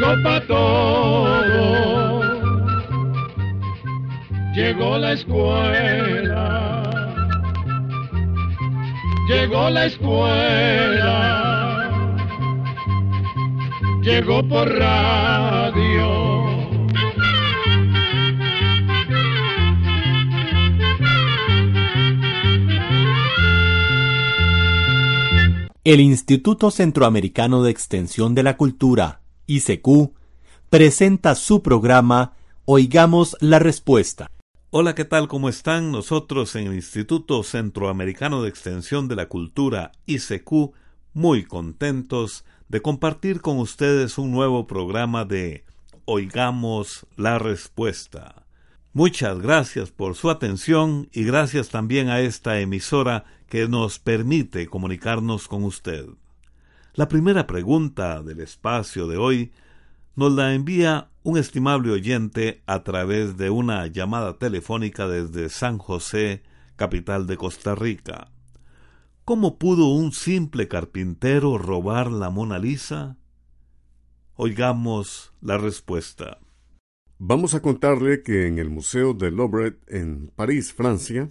Llegó pa' todo, llegó la escuela, llegó la escuela, llegó por radio. El Instituto Centroamericano de Extensión de la Cultura, ICQ, presenta su programa Oigamos la Respuesta. Hola, ¿qué tal? ¿Cómo están? Nosotros en el Instituto Centroamericano de Extensión de la Cultura, ICQ, muy contentos de compartir con ustedes un nuevo programa de Oigamos la Respuesta. Muchas gracias por su atención y gracias también a esta emisora que nos permite comunicarnos con usted. La primera pregunta del espacio de hoy nos la envía un estimable oyente a través de una llamada telefónica desde San José, capital de Costa Rica. ¿Cómo pudo un simple carpintero robar la Mona Lisa? Oigamos la respuesta. Vamos a contarle que en el Museo de Louvre en París, Francia,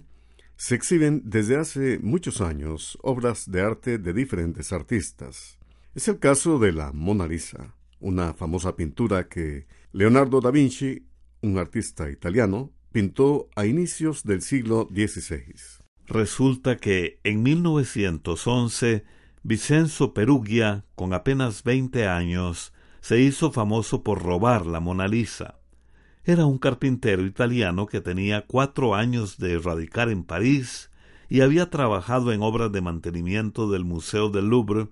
se exhiben desde hace muchos años obras de arte de diferentes artistas. Es el caso de la Mona Lisa, una famosa pintura que Leonardo da Vinci, un artista italiano, pintó a inicios del siglo XVI. Resulta que en 1911 Vincenzo Perugia, con apenas 20 años, se hizo famoso por robar la Mona Lisa. Era un carpintero italiano que tenía cuatro años de radicar en París y había trabajado en obras de mantenimiento del Museo del Louvre,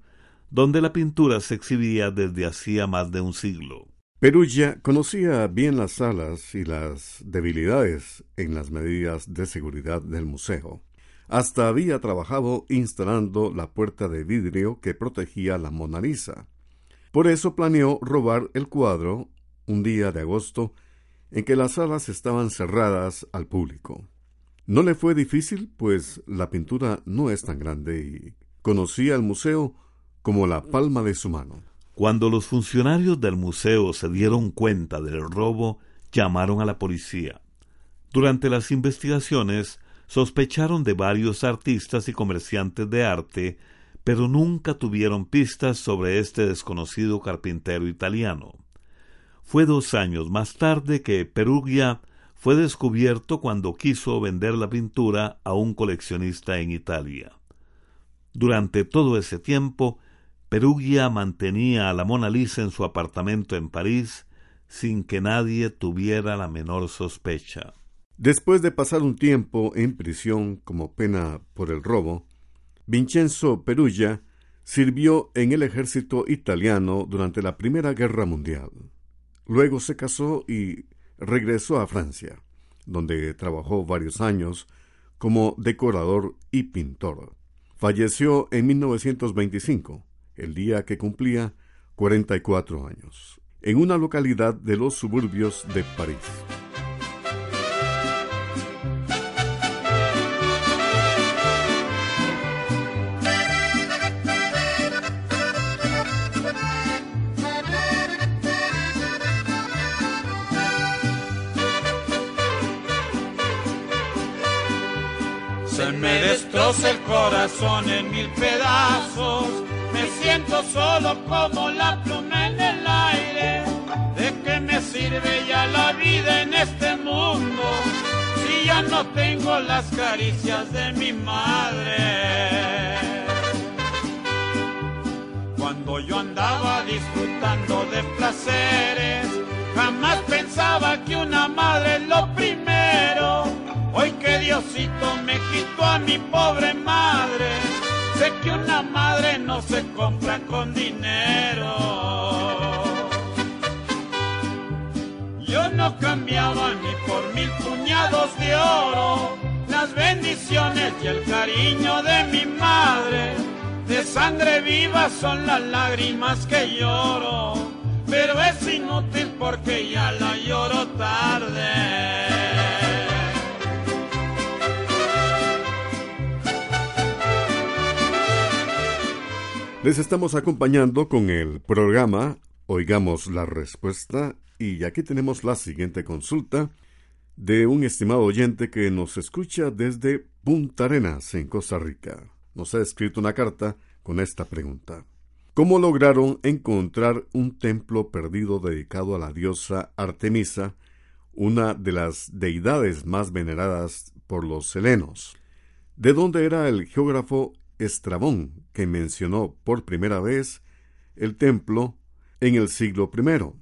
donde la pintura se exhibía desde hacía más de un siglo. Perugia conocía bien las salas y las debilidades en las medidas de seguridad del museo. Hasta había trabajado instalando la puerta de vidrio que protegía la Mona Lisa. Por eso planeó robar el cuadro un día de agosto en que las salas estaban cerradas al público. No le fue difícil, pues la pintura no es tan grande y conocía el museo como la palma de su mano. Cuando los funcionarios del museo se dieron cuenta del robo, llamaron a la policía. Durante las investigaciones, sospecharon de varios artistas y comerciantes de arte, pero nunca tuvieron pistas sobre este desconocido carpintero italiano. Fue dos años más tarde que Perugia fue descubierto cuando quiso vender la pintura a un coleccionista en Italia. Durante todo ese tiempo, Perugia mantenía a la Mona Lisa en su apartamento en París sin que nadie tuviera la menor sospecha. Después de pasar un tiempo en prisión como pena por el robo, Vincenzo Perugia sirvió en el ejército italiano durante la Primera Guerra Mundial. Luego se casó y regresó a Francia, donde trabajó varios años como decorador y pintor. Falleció en 1925, el día que cumplía 44 años, en una localidad de los suburbios de París. Se me destroza el corazón en mil pedazos, me siento solo como la pluma en el aire. ¿De qué me sirve ya la vida en este mundo si ya no tengo las caricias de mi madre? Cuando yo andaba disfrutando de placeres, Jamás pensaba que una madre es lo primero. Hoy que Diosito me quitó a mi pobre madre, sé que una madre no se compra con dinero. Yo no cambiaba ni por mil puñados de oro las bendiciones y el cariño de mi madre. De sangre viva son las lágrimas que lloro, pero es inútil porque ya la lloro tarde. Les estamos acompañando con el programa Oigamos la Respuesta y aquí tenemos la siguiente consulta de un estimado oyente que nos escucha desde Punta Arenas, en Costa Rica. Nos ha escrito una carta con esta pregunta. ¿Cómo lograron encontrar un templo perdido dedicado a la diosa Artemisa, una de las deidades más veneradas por los helenos? ¿De dónde era el geógrafo Estrabón que mencionó por primera vez el templo en el siglo I?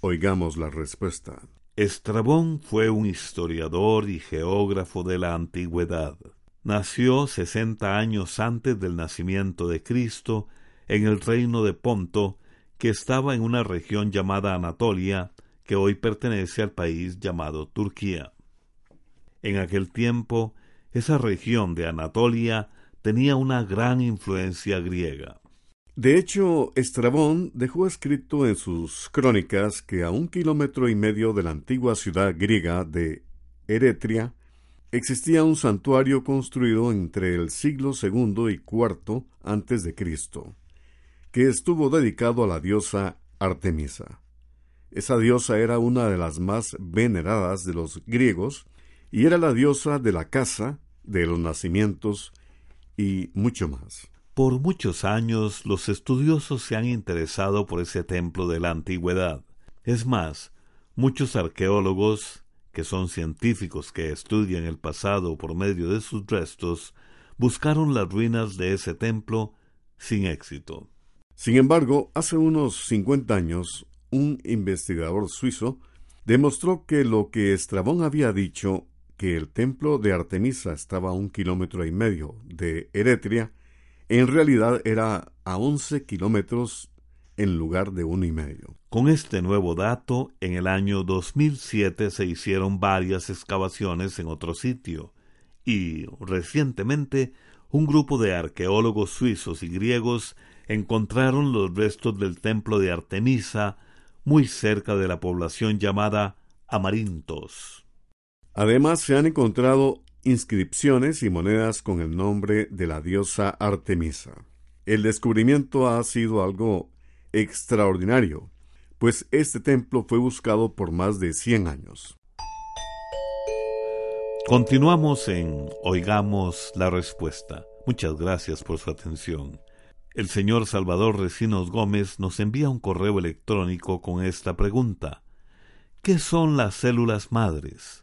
Oigamos la respuesta. Estrabón fue un historiador y geógrafo de la antigüedad. Nació sesenta años antes del nacimiento de Cristo en el reino de Ponto, que estaba en una región llamada Anatolia, que hoy pertenece al país llamado Turquía. En aquel tiempo, esa región de Anatolia tenía una gran influencia griega. De hecho, Estrabón dejó escrito en sus crónicas que a un kilómetro y medio de la antigua ciudad griega de Eretria existía un santuario construido entre el siglo II y IV antes de Cristo, que estuvo dedicado a la diosa Artemisa. Esa diosa era una de las más veneradas de los griegos y era la diosa de la casa, de los nacimientos y mucho más. Por muchos años los estudiosos se han interesado por ese templo de la antigüedad. Es más, muchos arqueólogos, que son científicos que estudian el pasado por medio de sus restos, buscaron las ruinas de ese templo sin éxito. Sin embargo, hace unos cincuenta años, un investigador suizo demostró que lo que Estrabón había dicho, que el templo de Artemisa estaba a un kilómetro y medio de Eretria, en realidad era a 11 kilómetros en lugar de uno y medio. Con este nuevo dato, en el año 2007 se hicieron varias excavaciones en otro sitio, y recientemente un grupo de arqueólogos suizos y griegos encontraron los restos del templo de Artemisa muy cerca de la población llamada Amarintos. Además se han encontrado inscripciones y monedas con el nombre de la diosa Artemisa. El descubrimiento ha sido algo extraordinario, pues este templo fue buscado por más de 100 años. Continuamos en Oigamos la Respuesta. Muchas gracias por su atención. El señor Salvador Recinos Gómez nos envía un correo electrónico con esta pregunta. ¿Qué son las células madres?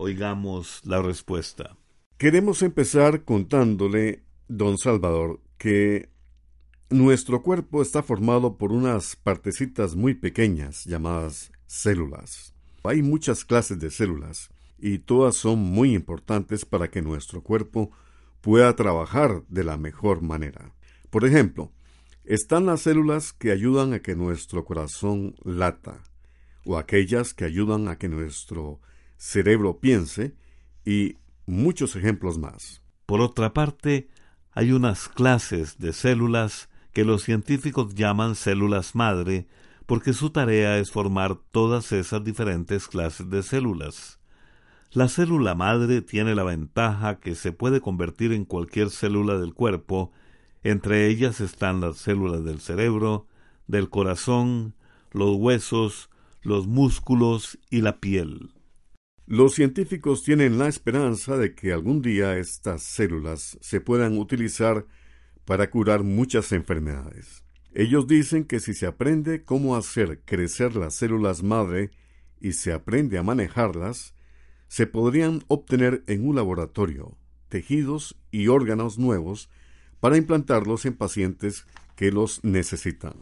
Oigamos la respuesta. Queremos empezar contándole, don Salvador, que nuestro cuerpo está formado por unas partecitas muy pequeñas llamadas células. Hay muchas clases de células y todas son muy importantes para que nuestro cuerpo pueda trabajar de la mejor manera. Por ejemplo, están las células que ayudan a que nuestro corazón lata, o aquellas que ayudan a que nuestro cerebro piense y muchos ejemplos más. Por otra parte, hay unas clases de células que los científicos llaman células madre porque su tarea es formar todas esas diferentes clases de células. La célula madre tiene la ventaja que se puede convertir en cualquier célula del cuerpo, entre ellas están las células del cerebro, del corazón, los huesos, los músculos y la piel. Los científicos tienen la esperanza de que algún día estas células se puedan utilizar para curar muchas enfermedades. Ellos dicen que si se aprende cómo hacer crecer las células madre y se aprende a manejarlas, se podrían obtener en un laboratorio tejidos y órganos nuevos para implantarlos en pacientes que los necesitan.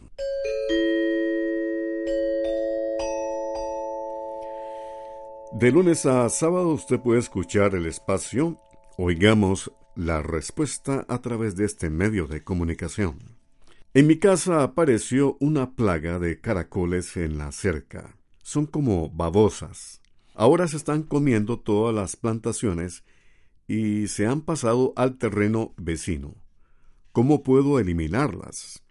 De lunes a sábado usted puede escuchar el espacio Oigamos la respuesta a través de este medio de comunicación. En mi casa apareció una plaga de caracoles en la cerca. Son como babosas. Ahora se están comiendo todas las plantaciones y se han pasado al terreno vecino. ¿Cómo puedo eliminarlas?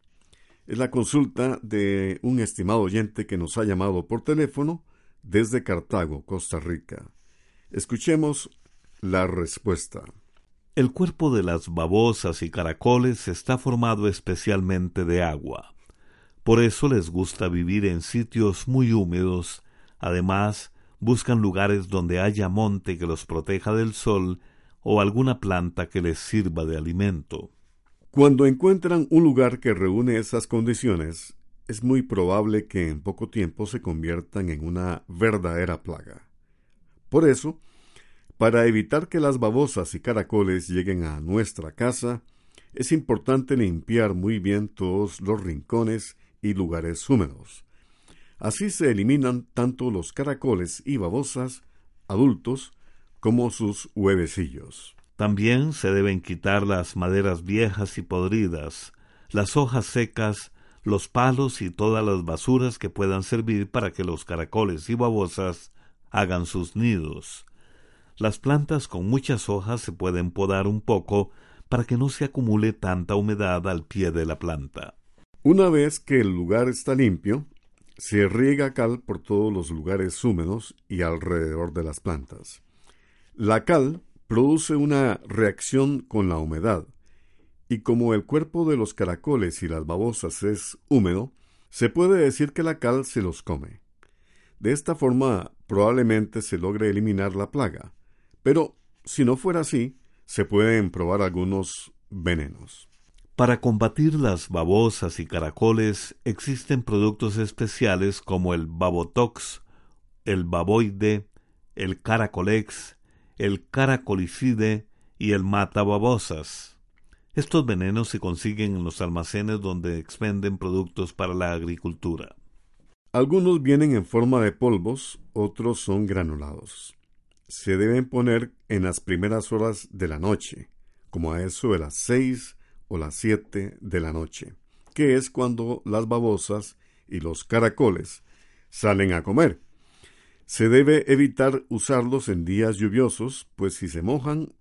Es la consulta de un estimado oyente que nos ha llamado por teléfono desde Cartago, Costa Rica. Escuchemos la respuesta. El cuerpo de las babosas y caracoles está formado especialmente de agua. Por eso les gusta vivir en sitios muy húmedos. Además, buscan lugares donde haya monte que los proteja del sol o alguna planta que les sirva de alimento. Cuando encuentran un lugar que reúne esas condiciones, es muy probable que en poco tiempo se conviertan en una verdadera plaga. Por eso, para evitar que las babosas y caracoles lleguen a nuestra casa, es importante limpiar muy bien todos los rincones y lugares húmedos. Así se eliminan tanto los caracoles y babosas adultos como sus huevecillos. También se deben quitar las maderas viejas y podridas, las hojas secas los palos y todas las basuras que puedan servir para que los caracoles y babosas hagan sus nidos. Las plantas con muchas hojas se pueden podar un poco para que no se acumule tanta humedad al pie de la planta. Una vez que el lugar está limpio, se riega cal por todos los lugares húmedos y alrededor de las plantas. La cal produce una reacción con la humedad, y como el cuerpo de los caracoles y las babosas es húmedo, se puede decir que la cal se los come. De esta forma probablemente se logre eliminar la plaga, pero si no fuera así, se pueden probar algunos venenos. Para combatir las babosas y caracoles existen productos especiales como el babotox, el baboide, el caracolex, el caracolicide y el matababosas. Estos venenos se consiguen en los almacenes donde expenden productos para la agricultura. Algunos vienen en forma de polvos, otros son granulados. Se deben poner en las primeras horas de la noche, como a eso de las seis o las siete de la noche, que es cuando las babosas y los caracoles salen a comer. Se debe evitar usarlos en días lluviosos, pues si se mojan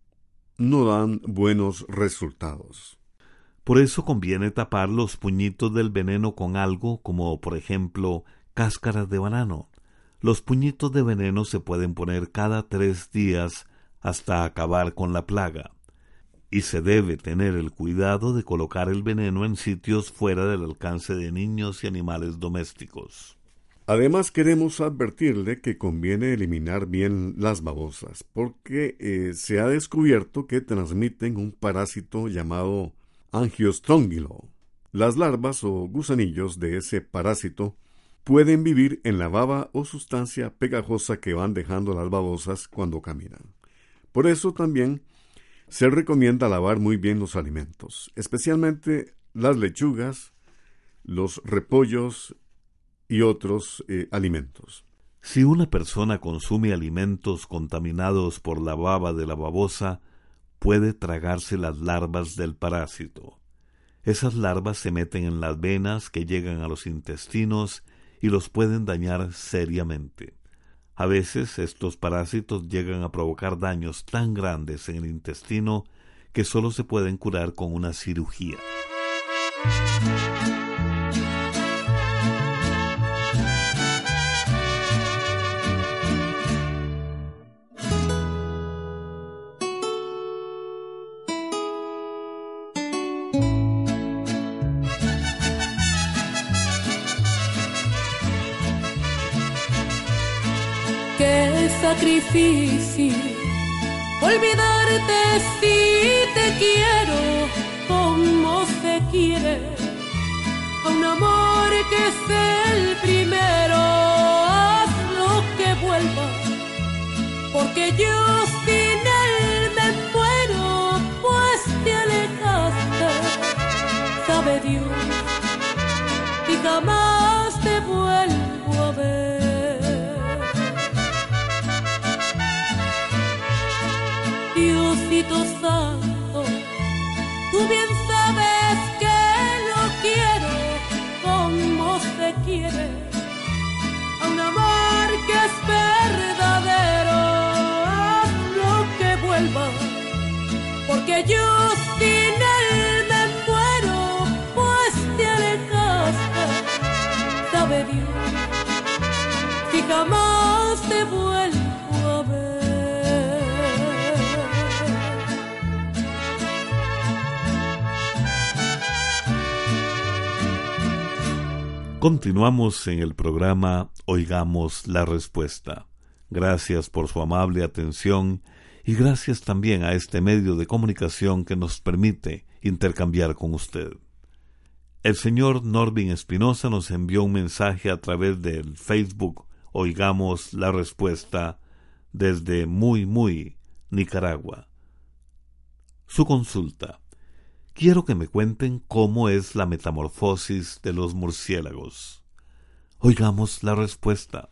no dan buenos resultados. Por eso conviene tapar los puñitos del veneno con algo como por ejemplo cáscaras de banano. Los puñitos de veneno se pueden poner cada tres días hasta acabar con la plaga. Y se debe tener el cuidado de colocar el veneno en sitios fuera del alcance de niños y animales domésticos. Además queremos advertirle que conviene eliminar bien las babosas, porque eh, se ha descubierto que transmiten un parásito llamado angiostrongilo. Las larvas o gusanillos de ese parásito pueden vivir en la baba o sustancia pegajosa que van dejando las babosas cuando caminan. Por eso también se recomienda lavar muy bien los alimentos, especialmente las lechugas, los repollos y otros eh, alimentos. Si una persona consume alimentos contaminados por la baba de la babosa, puede tragarse las larvas del parásito. Esas larvas se meten en las venas que llegan a los intestinos y los pueden dañar seriamente. A veces estos parásitos llegan a provocar daños tan grandes en el intestino que solo se pueden curar con una cirugía. Sacrificio. Olvidarte si te quiero como se quiere. A un amor que es el primero, haz lo que vuelva. Porque yo sin él me muero, pues te alejaste. Sabe Dios, y jamás a un amor que es verdadero, lo que vuelva, porque yo sin él me muero, pues te alejaste, sabe Dios, si jamás te vuelvo Continuamos en el programa Oigamos la Respuesta. Gracias por su amable atención y gracias también a este medio de comunicación que nos permite intercambiar con usted. El señor Norvin Espinosa nos envió un mensaje a través del Facebook Oigamos la Respuesta desde Muy Muy, Nicaragua. Su consulta. Quiero que me cuenten cómo es la metamorfosis de los murciélagos. Oigamos la respuesta.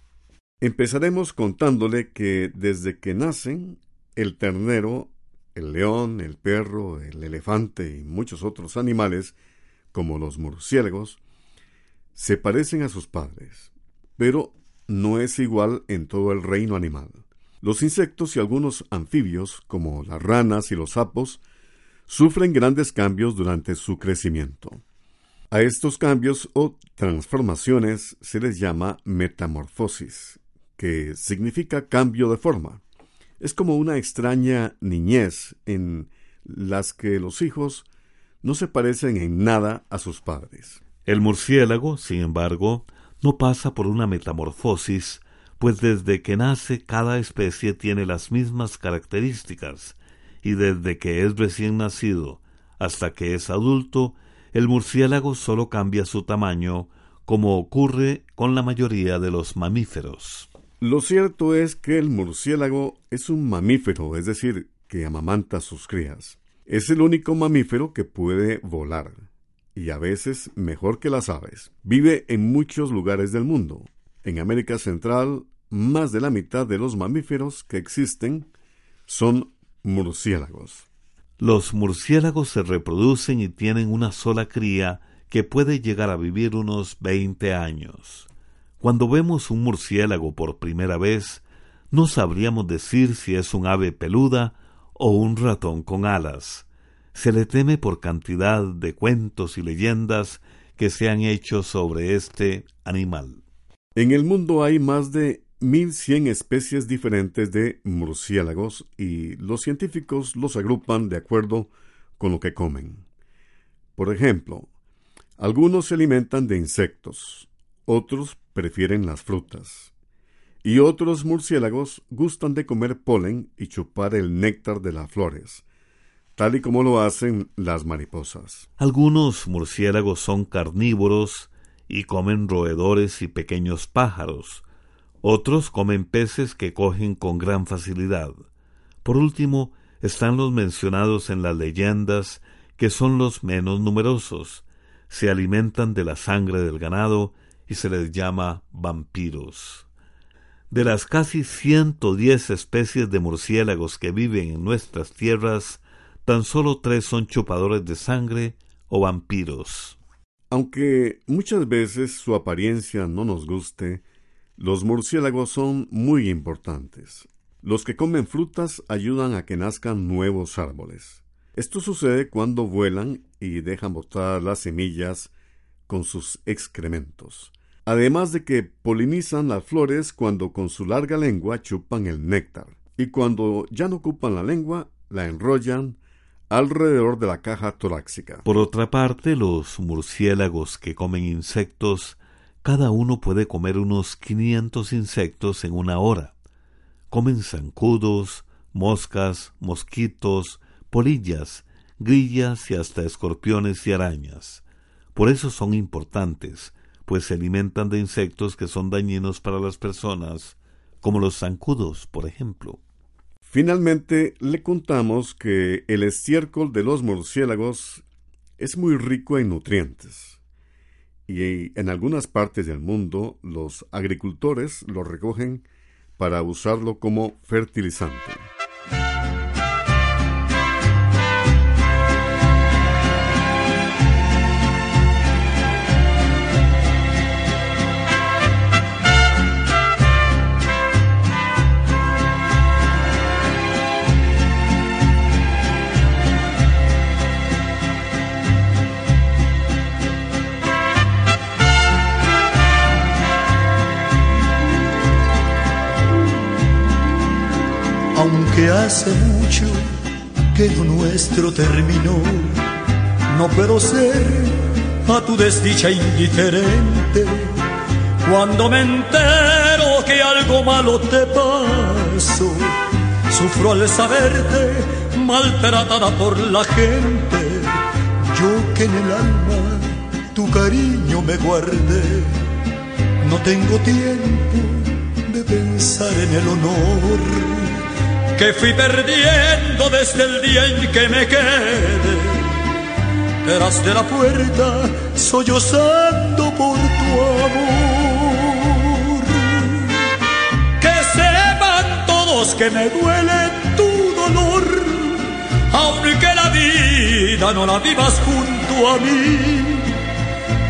Empezaremos contándole que desde que nacen, el ternero, el león, el perro, el elefante y muchos otros animales, como los murciélagos, se parecen a sus padres, pero no es igual en todo el reino animal. Los insectos y algunos anfibios, como las ranas y los sapos, sufren grandes cambios durante su crecimiento. A estos cambios o transformaciones se les llama metamorfosis, que significa cambio de forma. Es como una extraña niñez en las que los hijos no se parecen en nada a sus padres. El murciélago, sin embargo, no pasa por una metamorfosis, pues desde que nace cada especie tiene las mismas características, y desde que es recién nacido hasta que es adulto, el murciélago solo cambia su tamaño, como ocurre con la mayoría de los mamíferos. Lo cierto es que el murciélago es un mamífero, es decir, que amamanta a sus crías. Es el único mamífero que puede volar, y a veces mejor que las aves. Vive en muchos lugares del mundo. En América Central, más de la mitad de los mamíferos que existen son murciélagos. Los murciélagos se reproducen y tienen una sola cría que puede llegar a vivir unos 20 años. Cuando vemos un murciélago por primera vez, no sabríamos decir si es un ave peluda o un ratón con alas. Se le teme por cantidad de cuentos y leyendas que se han hecho sobre este animal. En el mundo hay más de 1.100 especies diferentes de murciélagos y los científicos los agrupan de acuerdo con lo que comen. Por ejemplo, algunos se alimentan de insectos, otros prefieren las frutas, y otros murciélagos gustan de comer polen y chupar el néctar de las flores, tal y como lo hacen las mariposas. Algunos murciélagos son carnívoros y comen roedores y pequeños pájaros, otros comen peces que cogen con gran facilidad. Por último, están los mencionados en las leyendas, que son los menos numerosos. Se alimentan de la sangre del ganado y se les llama vampiros. De las casi ciento diez especies de murciélagos que viven en nuestras tierras, tan solo tres son chupadores de sangre o vampiros. Aunque muchas veces su apariencia no nos guste, los murciélagos son muy importantes. Los que comen frutas ayudan a que nazcan nuevos árboles. Esto sucede cuando vuelan y dejan botar las semillas con sus excrementos. Además de que polinizan las flores cuando con su larga lengua chupan el néctar. Y cuando ya no ocupan la lengua, la enrollan alrededor de la caja torácica. Por otra parte, los murciélagos que comen insectos cada uno puede comer unos 500 insectos en una hora. Comen zancudos, moscas, mosquitos, polillas, grillas y hasta escorpiones y arañas. Por eso son importantes, pues se alimentan de insectos que son dañinos para las personas, como los zancudos, por ejemplo. Finalmente, le contamos que el estiércol de los murciélagos es muy rico en nutrientes y en algunas partes del mundo los agricultores lo recogen para usarlo como fertilizante. Aunque hace mucho que nuestro terminó. No puedo ser a tu desdicha indiferente cuando me entero que algo malo te pasó. Sufro al saberte maltratada por la gente. Yo que en el alma tu cariño me guardé. No tengo tiempo de pensar en el honor que fui perdiendo desde el día en que me quedé. Detrás de la puerta sollozando por tu amor. Que sepan todos que me duele tu dolor, aunque la vida no la vivas junto a mí.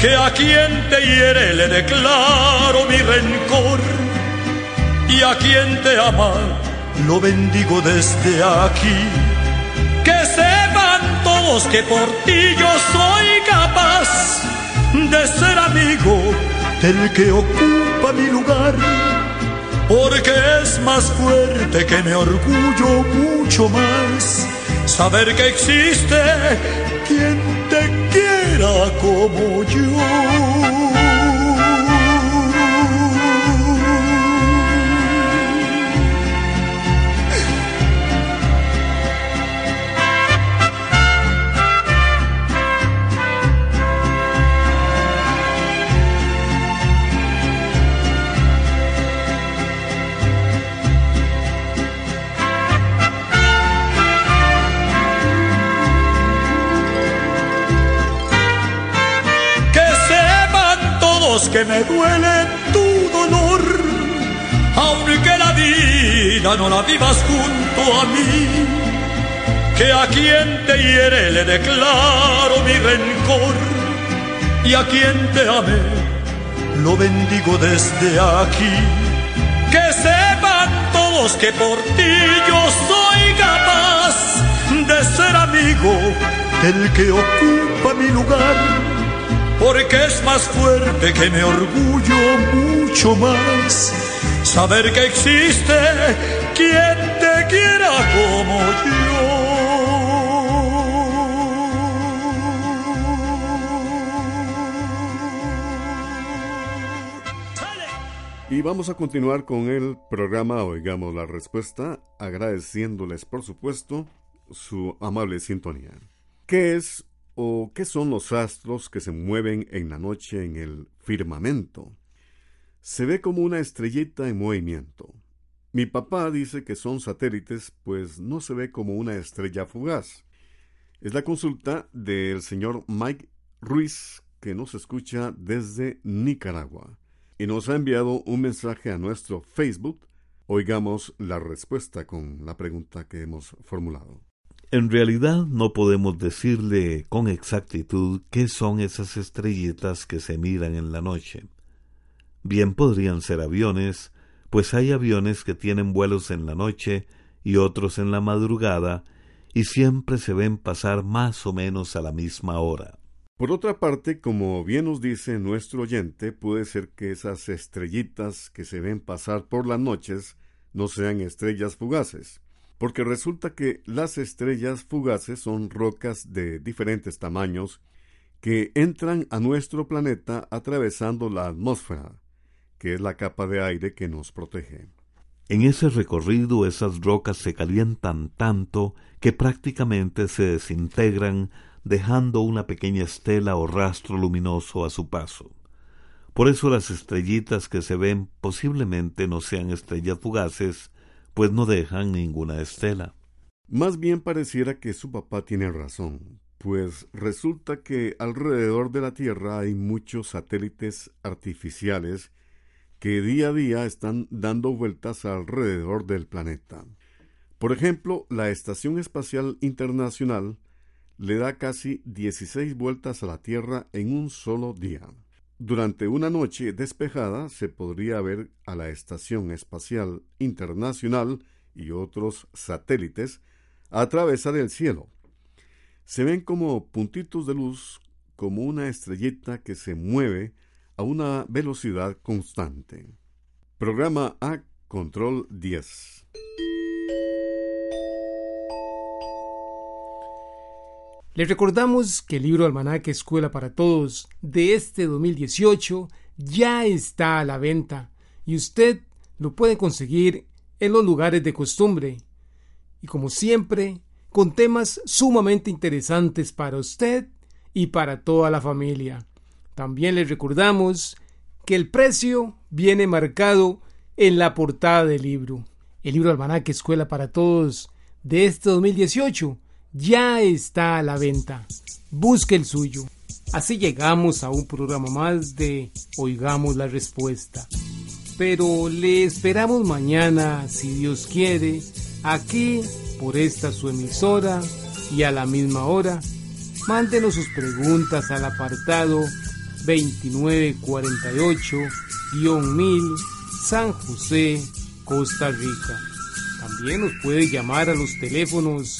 Que a quien te hiere le declaro mi rencor y a quien te ama lo bendigo desde aquí. Que sepan todos que por ti yo soy capaz de ser amigo del que ocupa mi lugar, porque es más fuerte que mi orgullo mucho más saber que existe quien te quiera como yo. Que me duele tu dolor, aunque la vida no la vivas junto a mí, que a quien te hiere le declaro mi rencor y a quien te amé lo bendigo desde aquí. Que sepan todos que por ti yo soy capaz de ser amigo del que ocupa mi lugar porque es más fuerte que mi orgullo mucho más saber que existe quien te quiera como yo. Y vamos a continuar con el programa Oigamos la Respuesta, agradeciéndoles, por supuesto, su amable sintonía. ¿Qué es ¿O qué son los astros que se mueven en la noche en el firmamento? Se ve como una estrellita en movimiento. Mi papá dice que son satélites, pues no se ve como una estrella fugaz. Es la consulta del señor Mike Ruiz, que nos escucha desde Nicaragua, y nos ha enviado un mensaje a nuestro Facebook. Oigamos la respuesta con la pregunta que hemos formulado. En realidad no podemos decirle con exactitud qué son esas estrellitas que se miran en la noche. Bien podrían ser aviones, pues hay aviones que tienen vuelos en la noche y otros en la madrugada, y siempre se ven pasar más o menos a la misma hora. Por otra parte, como bien nos dice nuestro oyente, puede ser que esas estrellitas que se ven pasar por las noches no sean estrellas fugaces porque resulta que las estrellas fugaces son rocas de diferentes tamaños que entran a nuestro planeta atravesando la atmósfera, que es la capa de aire que nos protege. En ese recorrido esas rocas se calientan tanto que prácticamente se desintegran dejando una pequeña estela o rastro luminoso a su paso. Por eso las estrellitas que se ven posiblemente no sean estrellas fugaces, pues no dejan ninguna estela. Más bien pareciera que su papá tiene razón, pues resulta que alrededor de la Tierra hay muchos satélites artificiales que día a día están dando vueltas alrededor del planeta. Por ejemplo, la Estación Espacial Internacional le da casi 16 vueltas a la Tierra en un solo día. Durante una noche despejada se podría ver a la Estación Espacial Internacional y otros satélites atravesar el cielo. Se ven como puntitos de luz, como una estrellita que se mueve a una velocidad constante. Programa A Control 10. Les recordamos que el libro Almanaque Escuela para Todos de este 2018 ya está a la venta y usted lo puede conseguir en los lugares de costumbre. Y como siempre, con temas sumamente interesantes para usted y para toda la familia. También les recordamos que el precio viene marcado en la portada del libro. El libro Almanaque Escuela para Todos de este 2018 ya está a la venta. Busque el suyo. Así llegamos a un programa más de Oigamos la Respuesta. Pero le esperamos mañana, si Dios quiere, aquí por esta su emisora y a la misma hora. Mándenos sus preguntas al apartado 2948-1000 San José, Costa Rica. También nos puede llamar a los teléfonos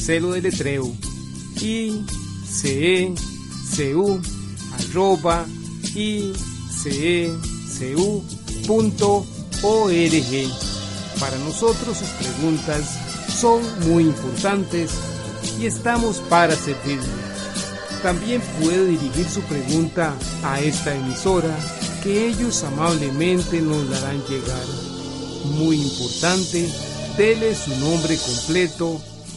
Celo de letreo icecu arroba icecu.org. Para nosotros sus preguntas son muy importantes y estamos para servirle. También puede dirigir su pregunta a esta emisora que ellos amablemente nos la harán llegar. Muy importante, dele su nombre completo,